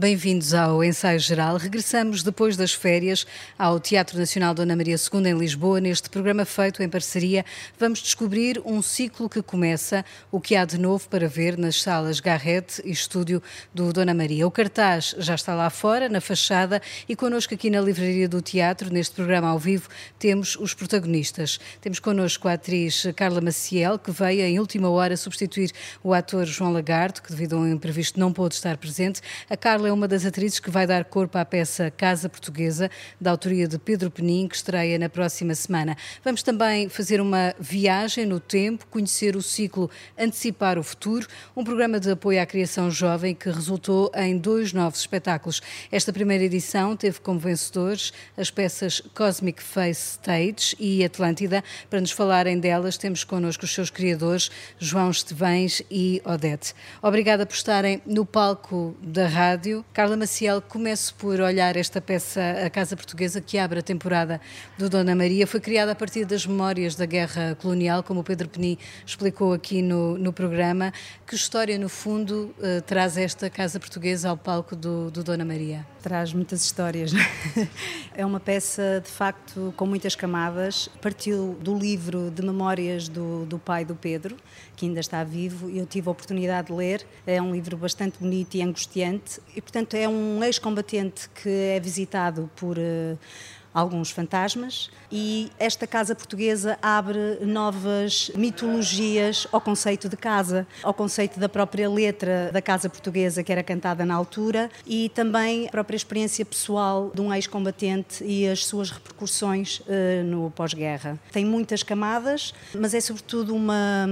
Bem-vindos ao Ensaio Geral. Regressamos depois das férias ao Teatro Nacional Dona Maria II em Lisboa. Neste programa feito em parceria, vamos descobrir um ciclo que começa, o que há de novo para ver nas salas Garrett e Estúdio do Dona Maria. O cartaz já está lá fora, na fachada, e connosco aqui na Livraria do Teatro, neste programa ao vivo, temos os protagonistas. Temos connosco a atriz Carla Maciel, que veio em última hora substituir o ator João Lagarto, que devido a um imprevisto não pôde estar presente. A Carla é uma das atrizes que vai dar corpo à peça Casa Portuguesa, da autoria de Pedro Penin, que estreia na próxima semana. Vamos também fazer uma viagem no tempo, conhecer o ciclo Antecipar o Futuro, um programa de apoio à criação jovem que resultou em dois novos espetáculos. Esta primeira edição teve como vencedores as peças Cosmic Face Stage e Atlântida. Para nos falarem delas, temos connosco os seus criadores, João Estevães e Odete. Obrigada por estarem no palco da rádio. Carla Maciel, começo por olhar esta peça, A Casa Portuguesa, que abre a temporada do Dona Maria. Foi criada a partir das memórias da Guerra Colonial, como o Pedro Peni explicou aqui no, no programa. Que história, no fundo, uh, traz esta Casa Portuguesa ao palco do, do Dona Maria? Traz muitas histórias. é uma peça, de facto, com muitas camadas. Partiu do livro de memórias do, do pai do Pedro, que ainda está vivo, e eu tive a oportunidade de ler. É um livro bastante bonito e angustiante. E, portanto, é um ex-combatente que é visitado por uh, alguns fantasmas e esta casa portuguesa abre novas mitologias ao conceito de casa, ao conceito da própria letra da casa portuguesa que era cantada na altura e também a própria experiência pessoal de um ex-combatente e as suas repercussões uh, no pós-guerra. Tem muitas camadas, mas é sobretudo uma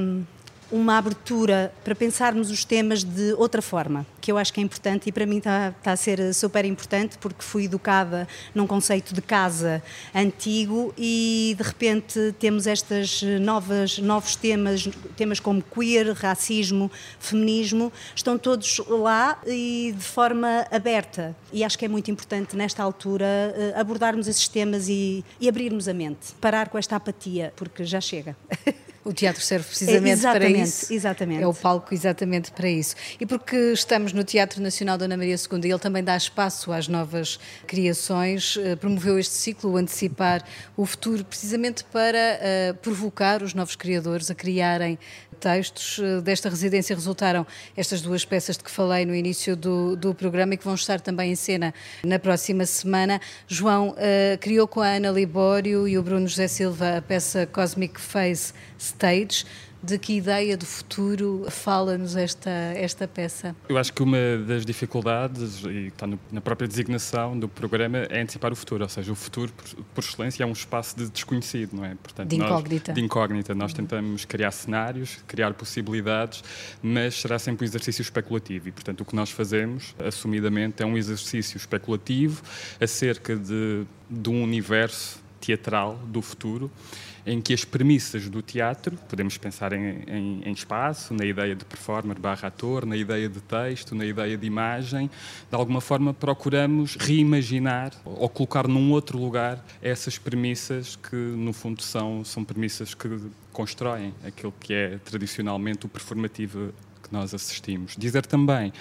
uma abertura para pensarmos os temas de outra forma, que eu acho que é importante e para mim está, está, a ser super importante porque fui educada num conceito de casa antigo e de repente temos estas novas novos temas, temas como queer, racismo, feminismo, estão todos lá e de forma aberta. E acho que é muito importante nesta altura eh, abordarmos esses temas e, e abrirmos a mente, parar com esta apatia, porque já chega. O teatro serve precisamente é, para isso. Exatamente. É o palco exatamente para isso. E porque estamos no Teatro Nacional Dona Maria II e ele também dá espaço às novas criações, eh, promoveu este ciclo, o Antecipar o Futuro, precisamente para uh, provocar os novos criadores a criarem textos. Eh, desta residência resultaram estas duas peças de que falei no início do, do programa e que vão estar também em cena na próxima semana. João uh, criou com a Ana Libório e o Bruno José Silva a peça Cosmic Face Stage. De que ideia do futuro fala-nos esta, esta peça? Eu acho que uma das dificuldades, e está no, na própria designação do programa, é antecipar o futuro, ou seja, o futuro, por, por excelência, é um espaço de desconhecido, não é? Portanto, de incógnita. Nós, de incógnita. Nós tentamos criar cenários, criar possibilidades, mas será sempre um exercício especulativo e, portanto, o que nós fazemos, assumidamente, é um exercício especulativo acerca de, de um universo teatral do futuro em que as premissas do teatro, podemos pensar em, em, em, espaço, na ideia de performer barra ator, na ideia de texto, na ideia de imagem, de alguma forma procuramos reimaginar ou colocar num outro lugar essas premissas que, no fundo, são, são premissas que constroem aquilo que é tradicionalmente o performativo que nós assistimos. Dizer também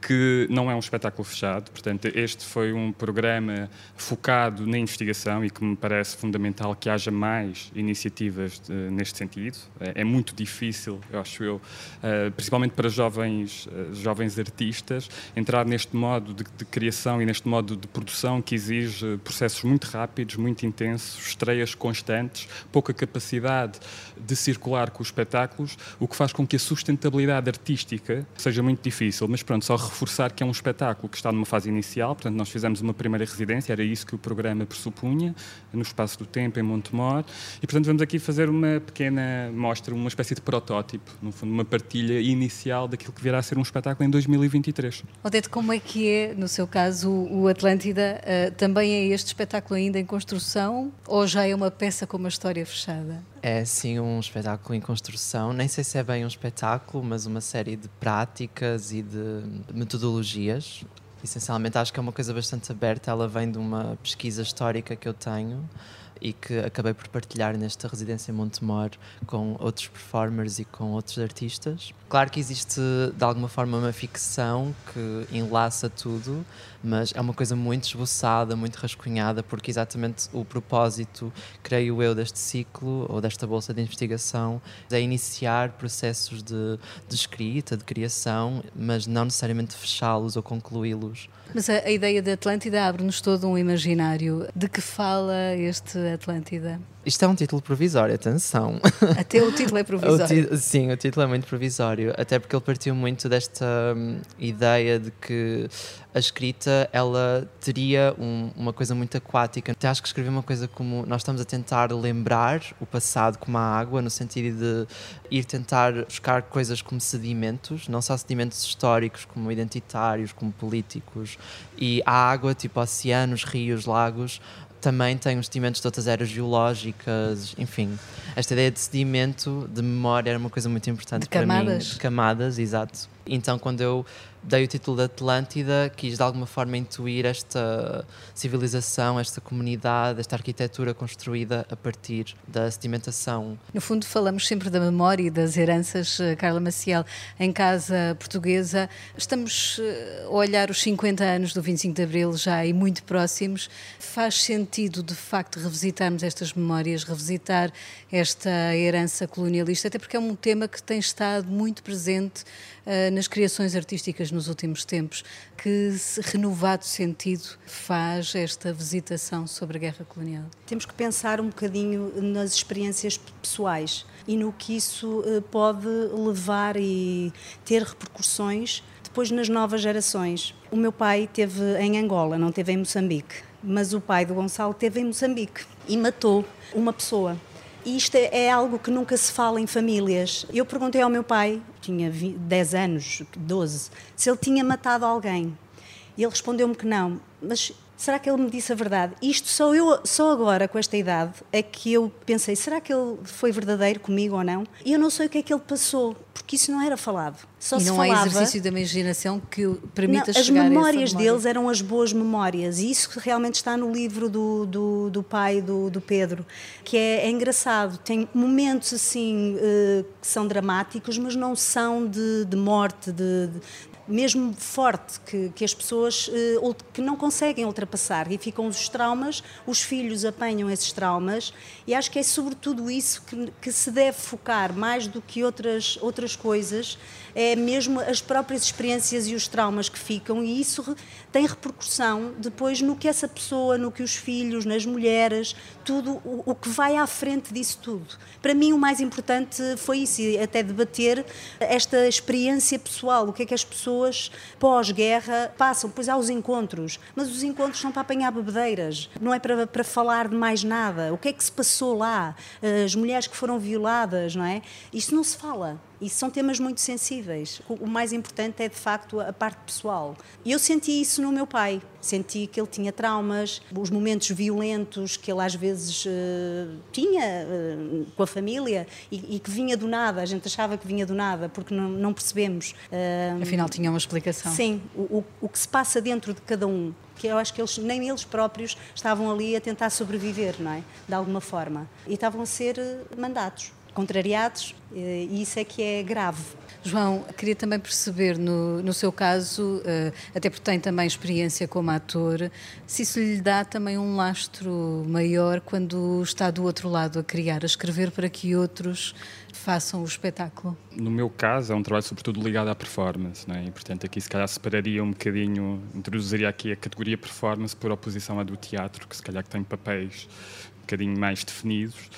que não é um espetáculo fechado, portanto, este foi um programa focado na investigação e que me parece fundamental que haja mais iniciativas de, neste sentido. É, é, muito difícil, eu acho eu, uh, principalmente para jovens, uh, jovens artistas, entrar neste modo de, de, criação e neste modo de produção que exige processos muito rápidos, muito intensos, estreias constantes, pouca capacidade de circular com os espetáculos, o que faz com que a sustentabilidade artística seja muito difícil. Mas pronto, só reforçar que é um espetáculo que está numa fase inicial, portanto, nós fizemos uma primeira residência, era isso que o programa pressupunha, no espaço do tempo, em Montemor, e portanto vamos aqui fazer uma pequena mostra, uma espécie de protótipo, no fundo, uma partilha inicial daquilo que virá a ser um espetáculo em 2023. Odete, como é que é, no seu caso, o Atlântida? Uh, também é este espetáculo ainda em construção ou já é uma peça com uma história fechada? É sim um espetáculo em construção. Nem sei se é bem um espetáculo, mas uma série de práticas e de metodologias. Essencialmente, acho que é uma coisa bastante aberta. Ela vem de uma pesquisa histórica que eu tenho e que acabei por partilhar nesta residência em Montemor com outros performers e com outros artistas. Claro que existe de alguma forma uma ficção que enlaça tudo, mas é uma coisa muito esboçada, muito rascunhada, porque exatamente o propósito, creio eu, deste ciclo ou desta bolsa de investigação é iniciar processos de, de escrita, de criação, mas não necessariamente fechá-los ou concluí-los. Mas a, a ideia de Atlântida abre-nos todo um imaginário. De que fala este Atlântida? Isto é um título provisório, atenção. Até o título é provisório. O sim, o título é muito provisório, até porque ele partiu muito desta hum, ideia de que a escrita ela teria um, uma coisa muito aquática. Até acho que escrevi uma coisa como nós estamos a tentar lembrar o passado como a água, no sentido de ir tentar buscar coisas como sedimentos, não só sedimentos históricos, como identitários, como políticos, e a água, tipo oceanos, rios, lagos, também os sedimentos de outras eras geológicas, enfim. Esta ideia de sedimento, de memória, era uma coisa muito importante de para camadas. mim. De camadas, exato. Então, quando eu dei o título de Atlântida, quis de alguma forma intuir esta civilização, esta comunidade, esta arquitetura construída a partir da sedimentação. No fundo, falamos sempre da memória e das heranças, eh, Carla Maciel. Em casa portuguesa, estamos eh, a olhar os 50 anos do 25 de Abril já e muito próximos. Faz sentido, de facto, revisitarmos estas memórias, revisitar esta herança colonialista, até porque é um tema que tem estado muito presente uh, nas criações artísticas nos últimos tempos. Que renovado sentido faz esta visitação sobre a guerra colonial? Temos que pensar um bocadinho nas experiências pessoais e no que isso uh, pode levar e ter repercussões depois nas novas gerações. O meu pai teve em Angola, não teve em Moçambique, mas o pai do Gonçalo teve em Moçambique e matou uma pessoa. E isto é, é algo que nunca se fala em famílias. Eu perguntei ao meu pai, tinha 10 anos, 12, se ele tinha matado alguém. E ele respondeu-me que não. Mas será que ele me disse a verdade? Isto só eu, só agora, com esta idade, é que eu pensei, será que ele foi verdadeiro comigo ou não? E eu não sei o que é que ele passou, porque isso não era falado. Só e se não falava... há exercício da imaginação que permita não, chegar As memórias memória. deles eram as boas memórias, e isso realmente está no livro do, do, do pai do, do Pedro, que é, é engraçado. Tem momentos assim uh, que são dramáticos, mas não são de, de morte, de, de mesmo forte, que, que as pessoas uh, que não conseguem ultrapassar e ficam os traumas, os filhos apanham esses traumas e acho que é sobretudo isso que, que se deve focar mais do que outras, outras coisas, é mesmo as próprias experiências e os traumas que ficam e isso tem repercussão depois no que essa pessoa, no que os filhos, nas mulheres, tudo o, o que vai à frente disso tudo. Para mim o mais importante foi isso, até debater esta experiência pessoal, o que é que as pessoas pós-guerra passam, pois há os encontros, mas os encontros são para apanhar bebedeiras, não é para, para falar de mais nada. O que é que se passou lá? As mulheres que foram violadas, não é? Isso não se fala. E são temas muito sensíveis. O mais importante é, de facto, a parte pessoal. E eu senti isso no meu pai. Senti que ele tinha traumas, os momentos violentos que ele às vezes uh, tinha uh, com a família e, e, que vinha do nada. A gente achava que vinha do nada porque não, não percebemos. Uh, Afinal, tinha uma explicação. Sim, o, o, o que se passa dentro de cada um que eu acho que eles, nem eles próprios estavam ali a tentar sobreviver, não é? De alguma forma. E estavam a ser mandados contrariados e isso é que é grave. João, queria também perceber, no, no seu caso, uh, até porque tem também experiência como ator, se isso lhe dá também um lastro maior quando está do outro lado a criar, a escrever para que outros façam o espetáculo? No meu caso, é um trabalho sobretudo ligado à performance, não é? e portanto aqui se calhar separaria um bocadinho, introduziria aqui a categoria performance por oposição à do teatro, que se calhar que tem papéis um bocadinho mais definidos.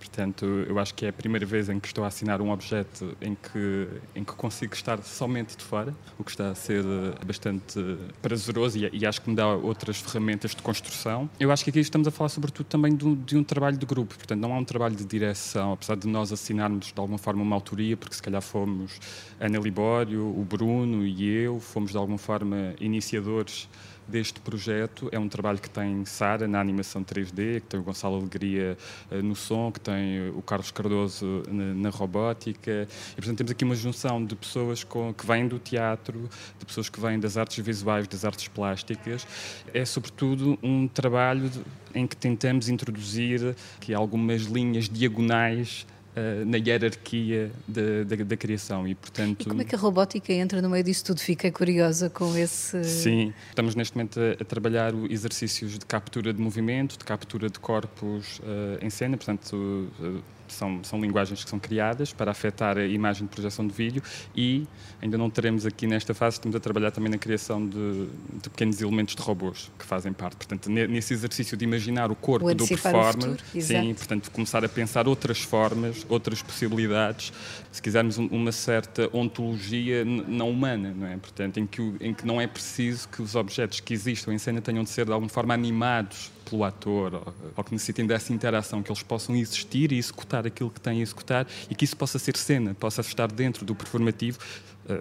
Portanto, eu acho que é a primeira vez em que estou a assinar um objeto em que, em que consigo estar somente de fora, o que está a ser eh, bastante prazeroso e, e acho que me dá outras ferramentas de construção. Eu acho que aqui estamos a falar sobretudo também de um, de um trabalho de grupo, portanto, não há um trabalho de direção, apesar de nós assinarmos de alguma forma uma autoria, porque se calhar fomos Ana Libório, o Bruno e eu, fomos de alguma forma iniciadores deste projeto. É um trabalho que tem Sara na animação 3D, que tem o Gonçalo Alegria uh, no som, que tem tem o Carlos Cardoso na, na robótica. E, portanto, temos aqui uma junção de pessoas com, que vêm do teatro, de pessoas que vêm das artes visuais, das artes plásticas. É, sobretudo, um trabalho de, em que tentamos introduzir aqui algumas linhas diagonais uh, na hierarquia da, da, da, criação e portanto e como é que a robótica entra no meio disso tudo? Fiquei curiosa com esse sim estamos neste momento a, a trabalhar exercícios de captura de movimento de captura de corpos uh, em cena portanto uh, são, são linguagens que são criadas para afetar a imagem de projeção de vídeo e ainda não teremos aqui nesta fase, estamos a trabalhar também na criação de, de pequenos elementos de robôs que fazem parte. Portanto, nesse exercício de imaginar o corpo o do performer, sim, portanto, começar a pensar outras formas, outras possibilidades, se quisermos uma certa ontologia não humana, não é? Portanto, em que, em que não é preciso que os objetos que existam em cena tenham de ser de alguma forma animados pelo ator, ou, que necessitem dessa interação, que eles possam existir e executar aquilo que têm a executar e que isso possa ser cena, possa estar dentro do performativo,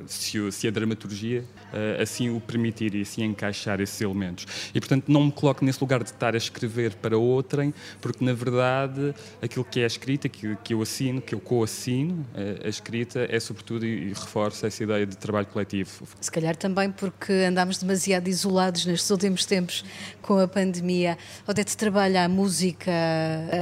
se, se, a dramaturgia uh, assim o permitir e assim encaixar esses elementos. E, portanto, não me coloco nesse lugar de estar a escrever para outrem, porque, na verdade, aquilo que é a escrita, que, que eu assino, que eu co-assino, uh, a escrita é, sobretudo, e, e reforça essa ideia de trabalho coletivo. Se calhar também porque andámos demasiado isolados nestes últimos tempos com a pandemia. Odete trabalha a música,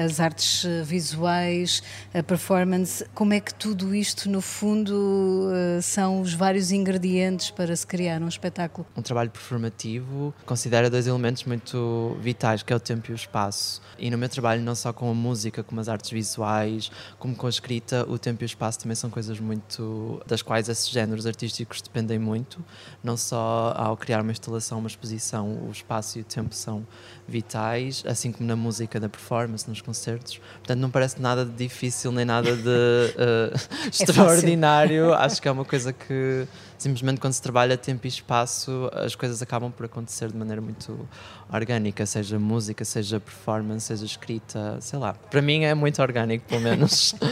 as artes visuais, a performance. Como é que tudo isto, no fundo, eh, os vários ingredientes para se criar um espetáculo? Um trabalho performativo considera dois elementos muito vitais, que é o tempo e o espaço. E no meu trabalho, não só com a música, como as artes visuais, como com a escrita, o tempo e o espaço também são coisas muito das quais esses géneros artísticos dependem muito, não só ao criar uma instalação, uma exposição, o espaço e o tempo são vitais, assim como na música, na performance, nos concertos. Portanto, não parece nada de difícil nem nada de uh, é extraordinário. Acho que é uma coisa que simplesmente quando se trabalha tempo e espaço, as coisas acabam por acontecer de maneira muito orgânica, seja música, seja performance, seja escrita, sei lá. Para mim é muito orgânico, pelo menos.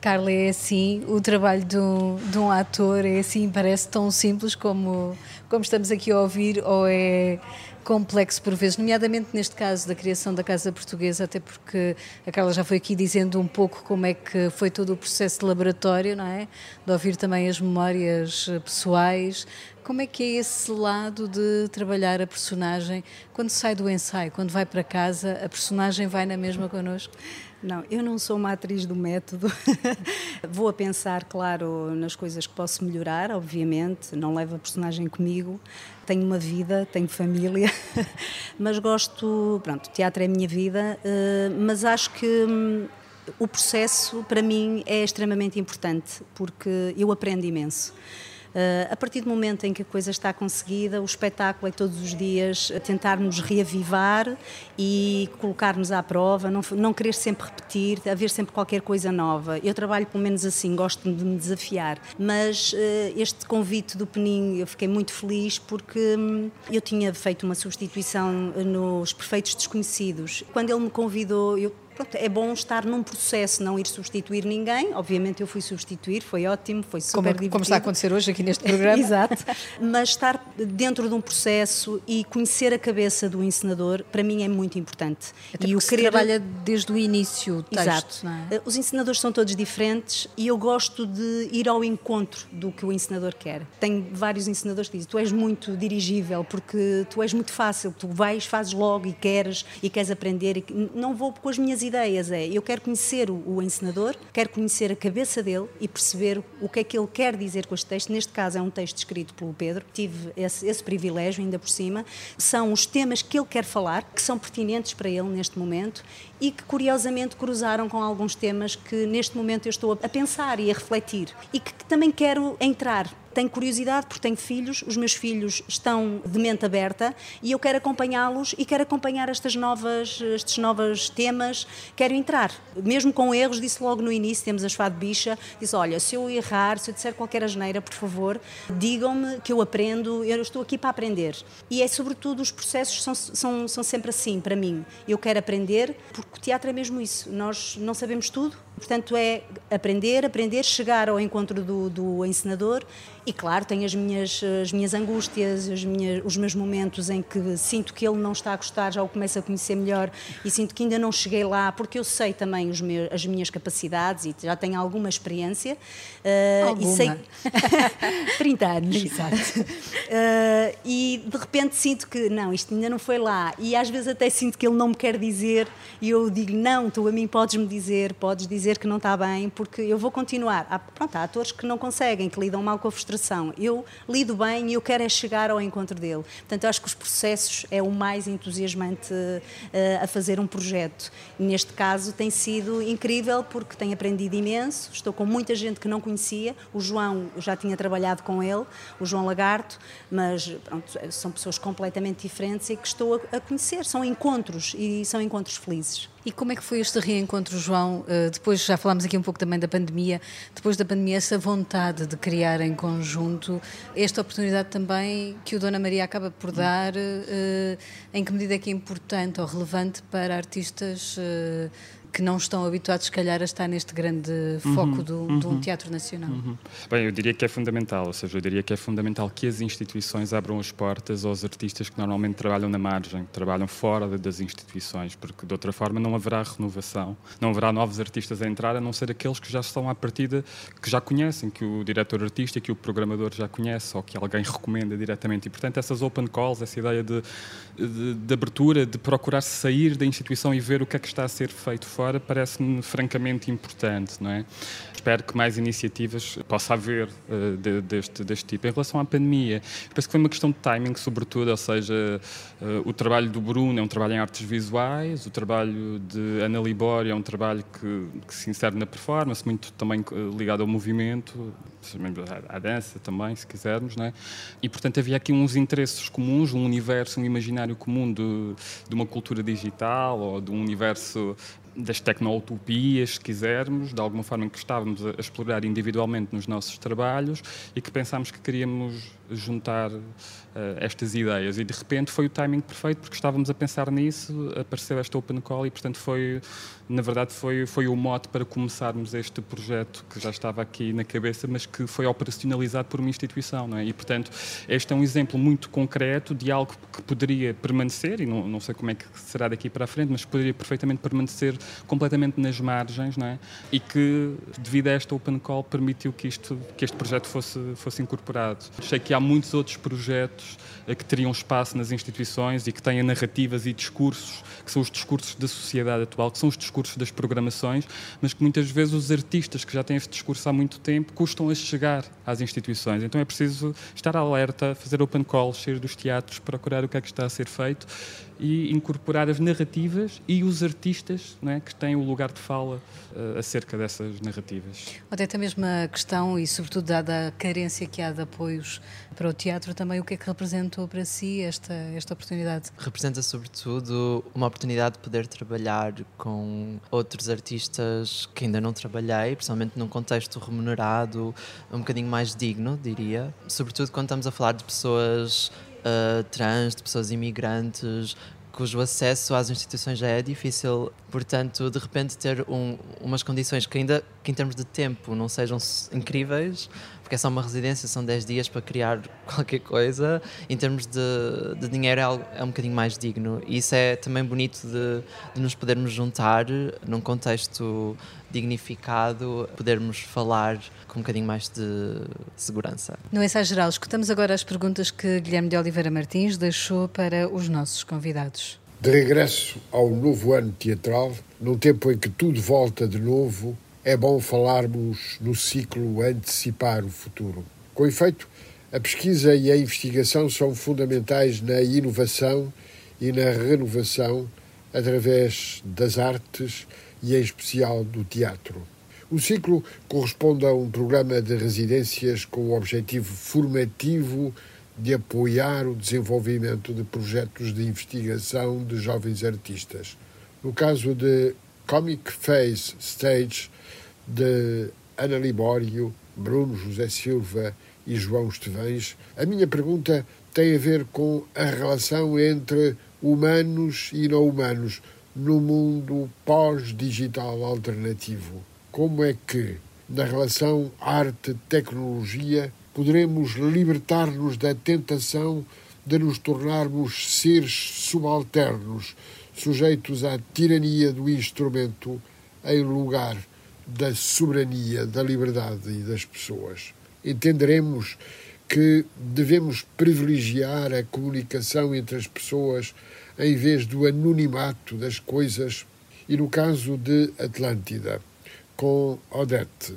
Carla, é assim, o trabalho de um, de um ator é assim, parece tão simples como, como estamos aqui a ouvir, ou é complexo por vezes, nomeadamente neste caso da criação da Casa Portuguesa, até porque a Carla já foi aqui dizendo um pouco como é que foi todo o processo de laboratório, não é? De ouvir também as memórias eh, pessoais. Como é que é esse lado de trabalhar a personagem quando sai do ensaio, quando vai para casa, a personagem vai na mesma connosco? Não, eu não sou uma atriz do método. Vou a pensar, claro, nas coisas que posso melhorar, obviamente. Não levo a personagem comigo. Tenho uma vida, tenho família, mas gosto. Pronto, teatro é a minha vida, eh, mas acho que hum, o processo, para mim, é extremamente importante, porque eu aprendo imenso. Uh, a partir do momento em que a coisa está conseguida, o espetáculo é todos os dias tentarmos reavivar e colocar-nos à prova, não, não querer sempre repetir, haver sempre qualquer coisa nova. Eu trabalho pelo menos assim, gosto de me desafiar. Mas uh, este convite do Penin, eu fiquei muito feliz porque hum, eu tinha feito uma substituição nos Perfeitos Desconhecidos. Quando ele me convidou, eu pronto, é bom estar num processo, não ir substituir ninguém. Obviamente eu fui substituir, foi ótimo, foi super como, é divertido. Como está a acontecer hoje aqui neste programa. Exato. Mas estar dentro de um processo e conhecer a cabeça do encenador, para mim é muito importante. Até e o querer... trabalha desde o início o texto, Exato. É? Os encenadores são todos diferentes e eu gosto de ir ao encontro do que o encenador quer. Tenho vários encenadores que dizem, tu és muito dirigível porque tu és muito fácil, tu vais, fazes logo e queres e queres aprender e não vou com as minhas ideias é eu quero conhecer o, o encenador, quero conhecer a cabeça dele e perceber o que é que ele quer dizer com este texto. Neste caso é um texto escrito pelo Pedro, tive esse, esse privilégio ainda por cima. São os temas que ele quer falar, que são pertinentes para ele neste momento e que curiosamente cruzaram com alguns temas que neste momento eu estou a pensar e a refletir e que, que também quero entrar tenho curiosidade porque tenho filhos, os meus filhos estão de mente aberta e eu quero acompanhá-los e quero acompanhar estas novas, estes novos temas, quero entrar. Mesmo com erros, disse logo no início, temos a Fado Bicha, disse, olha, se eu errar, se eu disser qualquer asneira, por favor, digam-me que eu aprendo, eu estou aqui para aprender. E é sobretudo, os processos são, são, são sempre assim, para mim. Eu quero aprender, porque o teatro é mesmo isso, nós não sabemos tudo, Portanto, é aprender, aprender, chegar ao encontro do, do encenador e claro, tenho as minhas, as minhas angústias, as minhas, os meus momentos em que sinto que ele não está a gostar, já o começo a conhecer melhor e sinto que ainda não cheguei lá, porque eu sei também os meus, as minhas capacidades e já tenho alguma experiência. Uh, alguma? E sei... 30 anos. Exato. Uh, e de repente sinto que, não, isto ainda não foi lá. E às vezes até sinto que ele não me quer dizer e eu digo, não, tu a mim podes-me dizer, podes dizer que não está bem, porque eu vou continuar. Há, pronto, há atores que não conseguem, que lidam mal com a frustração. Eu lido bem e eu quero é chegar ao encontro dele. Portanto, acho que os processos é o mais entusiasmante uh, a fazer um projeto. Neste caso tem sido incrível porque tenho aprendido imenso, estou com muita gente que não conhecia. O João, já tinha trabalhado com ele, o João Lagarto, mas pronto, são pessoas completamente diferentes e que estou a, a conhecer. São encontros e são encontros felizes. E como é que foi este reencontro, João? Eh, depois já falámos aqui um pouco também da pandemia. Depois da pandemia, essa vontade de criar em conjunto, esta oportunidade também que o Dona Maria acaba por dar, eh, em que medida é que é importante ou relevante para artistas eh, que não estão habituados, se calhar, a estar neste grande foco uhum, do, uhum, de um teatro nacional? Uhum. Bem, eu diria que é fundamental, ou seja, eu diria que é fundamental que as instituições abram as portas aos artistas que normalmente trabalham na margem, que trabalham fora das instituições, porque de outra forma não haverá renovação, não haverá novos artistas a entrar, a não ser aqueles que já estão à partida, que já conhecem, que o diretor artístico, que o programador já conhece, ou que alguém recomenda diretamente. E, portanto, essas open calls, essa ideia de, de, de abertura, de procurar sair da instituição e ver o que é que está a ser feito fora parece-me francamente importante, não é? Espero que mais iniciativas possa haver uh, de, deste, deste tipo. Em relação à pandemia, penso que foi uma questão de timing, sobretudo, ou seja, uh, o trabalho do Bruno é um trabalho em artes visuais, o trabalho de Ana Libório é um trabalho que, que se insere na performance, muito também uh, ligado ao movimento, à dança também, se quisermos, não é? E, portanto, havia aqui uns interesses comuns, um universo, um imaginário comum de, de uma cultura digital ou de um universo das tecno-utopias, se quisermos, de alguma forma que estávamos a explorar individualmente nos nossos trabalhos e que pensámos que queríamos juntar uh, estas ideias. E de repente foi o timing perfeito, porque estávamos a pensar nisso, apareceu esta Open Call e, portanto, foi, na verdade, foi, foi o mote para começarmos este projeto que já estava aqui na cabeça, mas que foi operacionalizado por uma instituição. Não é? E, portanto, este é um exemplo muito concreto de algo que poderia permanecer, e não, não sei como é que será daqui para a frente, mas poderia perfeitamente permanecer completamente nas margens, não é? E que, devido a esta Open Call, permitiu que, isto, que este projeto fosse, fosse incorporado. Achei que há muitos outros projetos eh, que teriam espaço nas instituições e que têm narrativas e discursos, que são os discursos da sociedade atual, que são os discursos das programações, mas que muitas vezes os artistas que já têm este discurso há muito tempo custam a chegar às instituições. Então é preciso estar alerta, fazer open calls, sair dos teatros, procurar o que é que está a ser feito e incorporar as narrativas e os artistas é, que têm o lugar de fala uh, acerca dessas narrativas. Até a mesma questão, e sobretudo dada a carência que há de apoios para o teatro, também o que é que representou para si esta, esta oportunidade? Representa sobretudo uma oportunidade de poder trabalhar com outros artistas que ainda não trabalhei, principalmente num contexto remunerado, um bocadinho mais digno, diria. Sobretudo quando estamos a falar de pessoas uh, trans, de pessoas imigrantes, cujo acesso às instituições já é difícil. Portanto, de repente ter um, umas condições que ainda que em termos de tempo não sejam incríveis, porque é só uma residência, são 10 dias para criar qualquer coisa, em termos de, de dinheiro é, algo, é um bocadinho mais digno. E isso é também bonito de, de nos podermos juntar num contexto dignificado, podermos falar com um bocadinho mais de segurança. No ensaio geral, escutamos agora as perguntas que Guilherme de Oliveira Martins deixou para os nossos convidados. De regresso ao novo ano teatral, num tempo em que tudo volta de novo, é bom falarmos no ciclo antecipar o futuro. Com efeito, a pesquisa e a investigação são fundamentais na inovação e na renovação através das artes e, em especial, do teatro. O ciclo corresponde a um programa de residências com o objetivo formativo de apoiar o desenvolvimento de projetos de investigação de jovens artistas. No caso de Comic Face Stage, de Ana Libório, Bruno José Silva e João Estevães, a minha pergunta tem a ver com a relação entre humanos e não humanos no mundo pós-digital alternativo. como é que, na relação arte-tecnologia, poderemos libertar-nos da tentação de nos tornarmos seres subalternos, sujeitos à tirania do instrumento, em lugar da soberania, da liberdade e das pessoas. Entenderemos que devemos privilegiar a comunicação entre as pessoas em vez do anonimato das coisas, e no caso de Atlântida, com Odette,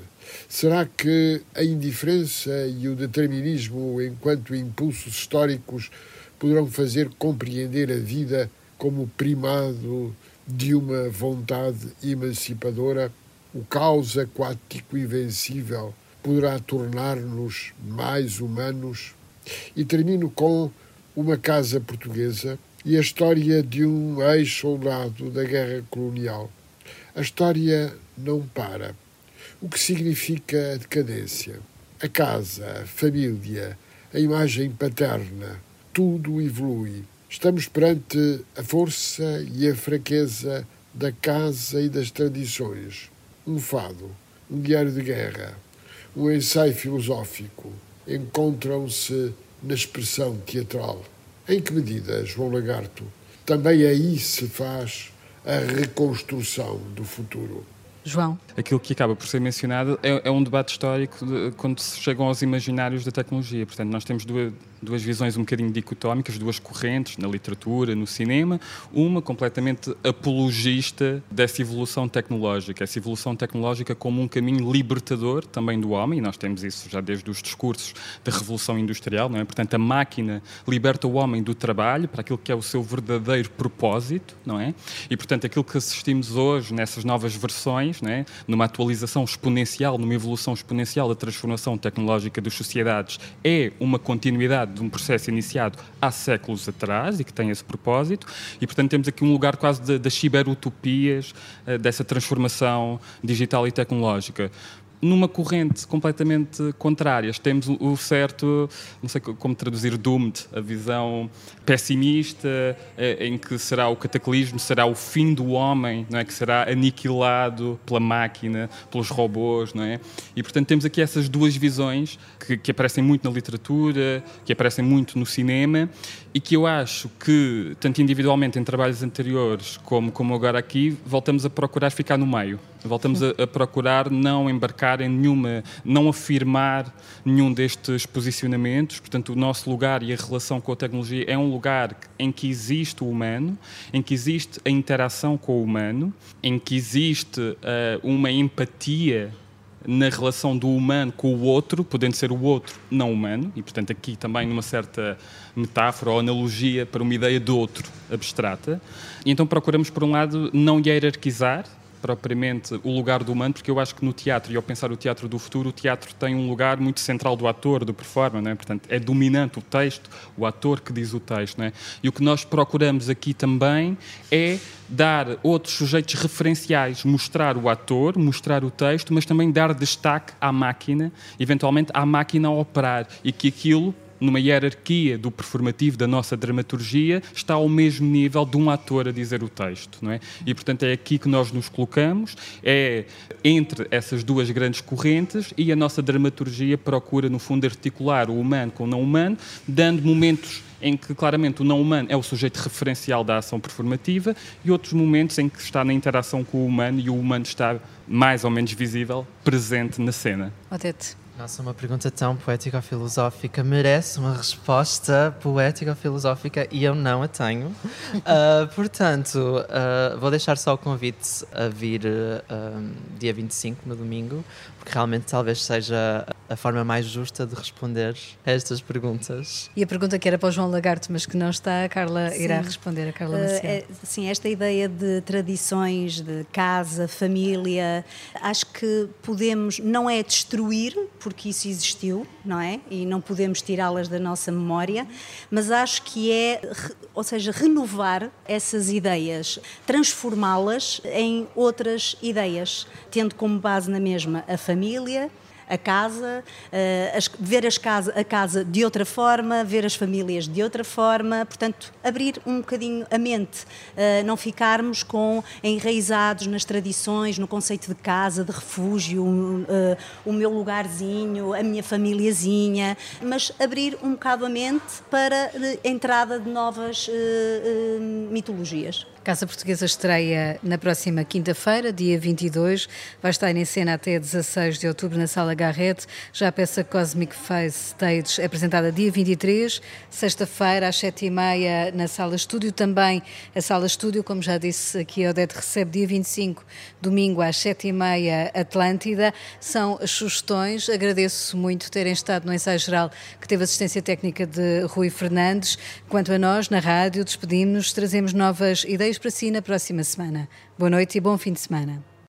será que a indiferença e o determinismo, enquanto impulsos históricos, poderão fazer compreender a vida como primado de uma vontade emancipadora? O caos aquático invencível poderá tornar-nos mais humanos? E termino com uma casa portuguesa e a história de um ex-soldado da guerra colonial. A história não para. O que significa a decadência? A casa, a família, a imagem paterna, tudo evolui. Estamos perante a força e a fraqueza da casa e das tradições. Um fado, um diário de guerra, um ensaio filosófico encontram-se na expressão teatral. Em que medida, João Lagarto, também aí se faz a reconstrução do futuro? João. Aquilo que acaba por ser mencionado é, é um debate histórico de, quando se chegam aos imaginários da tecnologia. Portanto, nós temos duas, duas visões um bocadinho dicotómicas, duas correntes na literatura, no cinema. Uma completamente apologista dessa evolução tecnológica, essa evolução tecnológica como um caminho libertador também do homem, e nós temos isso já desde os discursos da Revolução Industrial, não é? Portanto, a máquina liberta o homem do trabalho para aquilo que é o seu verdadeiro propósito, não é? E, portanto, aquilo que assistimos hoje nessas novas versões, não é? numa atualização exponencial, numa evolução exponencial da transformação tecnológica das sociedades, é uma continuidade de um processo iniciado há séculos atrás e que tem esse propósito, e portanto temos aqui um lugar quase das ciberutopias uh, dessa transformação digital e tecnológica numa corrente completamente contrária. Temos o certo, não sei como traduzir, doomed, a visão pessimista, eh, em que será o cataclismo, será o fim do homem, não é? que será aniquilado pela máquina, pelos robôs. Não é? E, portanto, temos aqui essas duas visões que, que aparecem muito na literatura, que aparecem muito no cinema, e que eu acho que, tanto individualmente em trabalhos anteriores, como, como agora aqui, voltamos a procurar ficar no meio. Voltamos a, a, procurar não embarcar em nenhuma, não afirmar nenhum destes posicionamentos. Portanto, o nosso lugar e a relação com a tecnologia é um lugar em que existe o humano, em que existe a interação com o humano, em que existe uh, uma empatia na relação do humano com o outro, podendo ser o outro não humano, e portanto aqui também numa certa metáfora ou analogia para uma ideia de outro abstrata. E então procuramos, por um lado, não hierarquizar, propriamente o lugar do humano, porque eu acho que no teatro, e ao pensar o teatro do futuro, o teatro tem um lugar muito central do ator, do performer, é? portanto é dominante o texto, o ator que diz o texto. É? E o que nós procuramos aqui também é dar outros sujeitos referenciais, mostrar o ator, mostrar o texto, mas também dar destaque à máquina, eventualmente à máquina a operar, e que aquilo numa hierarquia do performativo da nossa dramaturgia, está ao mesmo nível de um ator a dizer o texto, não é? E portanto é aqui que nós nos colocamos, é entre essas duas grandes correntes e a nossa dramaturgia procura no fundo articular o humano com o não humano, dando momentos em que claramente o não humano é o sujeito referencial da ação performativa e outros momentos em que está na interação com o humano e o humano está mais ou menos visível, presente na cena. Odete. Nossa, uma pergunta tão poética filosófica merece uma resposta poética filosófica e eu não a tenho. Uh, portanto, uh, vou deixar só o convite a vir uh, dia 25, no domingo, porque realmente talvez seja a forma mais justa de responder a estas perguntas. E a pergunta que era para o João Lagarto, mas que não está, a Carla sim. irá responder, a Carla Maciel. Uh, é, sim, esta ideia de tradições, de casa, família, acho que podemos, não é destruir, porque isso existiu, não é? E não podemos tirá-las da nossa memória, mas acho que é, ou seja, renovar essas ideias, transformá-las em outras ideias, tendo como base na mesma a família, a casa, uh, as, ver as casa, a casa de outra forma, ver as famílias de outra forma, portanto, abrir um bocadinho a mente, uh, não ficarmos com enraizados nas tradições, no conceito de casa, de refúgio, uh, o meu lugarzinho, a minha famíliazinha, mas abrir um bocado a mente para a entrada de novas mitologias. Casa Portuguesa estreia na próxima quinta-feira, dia 22. Vai estar em cena até 16 de outubro na Sala Garrett. Já a peça Cosmic Face Stage é apresentada dia 23, sexta-feira às 7h30 na Sala Estúdio. Também a Sala Estúdio, como já disse aqui, a Odete recebe dia 25, domingo às 7h30 Atlântida. São as sugestões. Agradeço muito terem estado no ensaio geral que teve assistência técnica de Rui Fernandes. Quanto a nós, na rádio, despedimos-nos, trazemos novas ideias para si na próxima semana. Boa noite e bom fim de semana.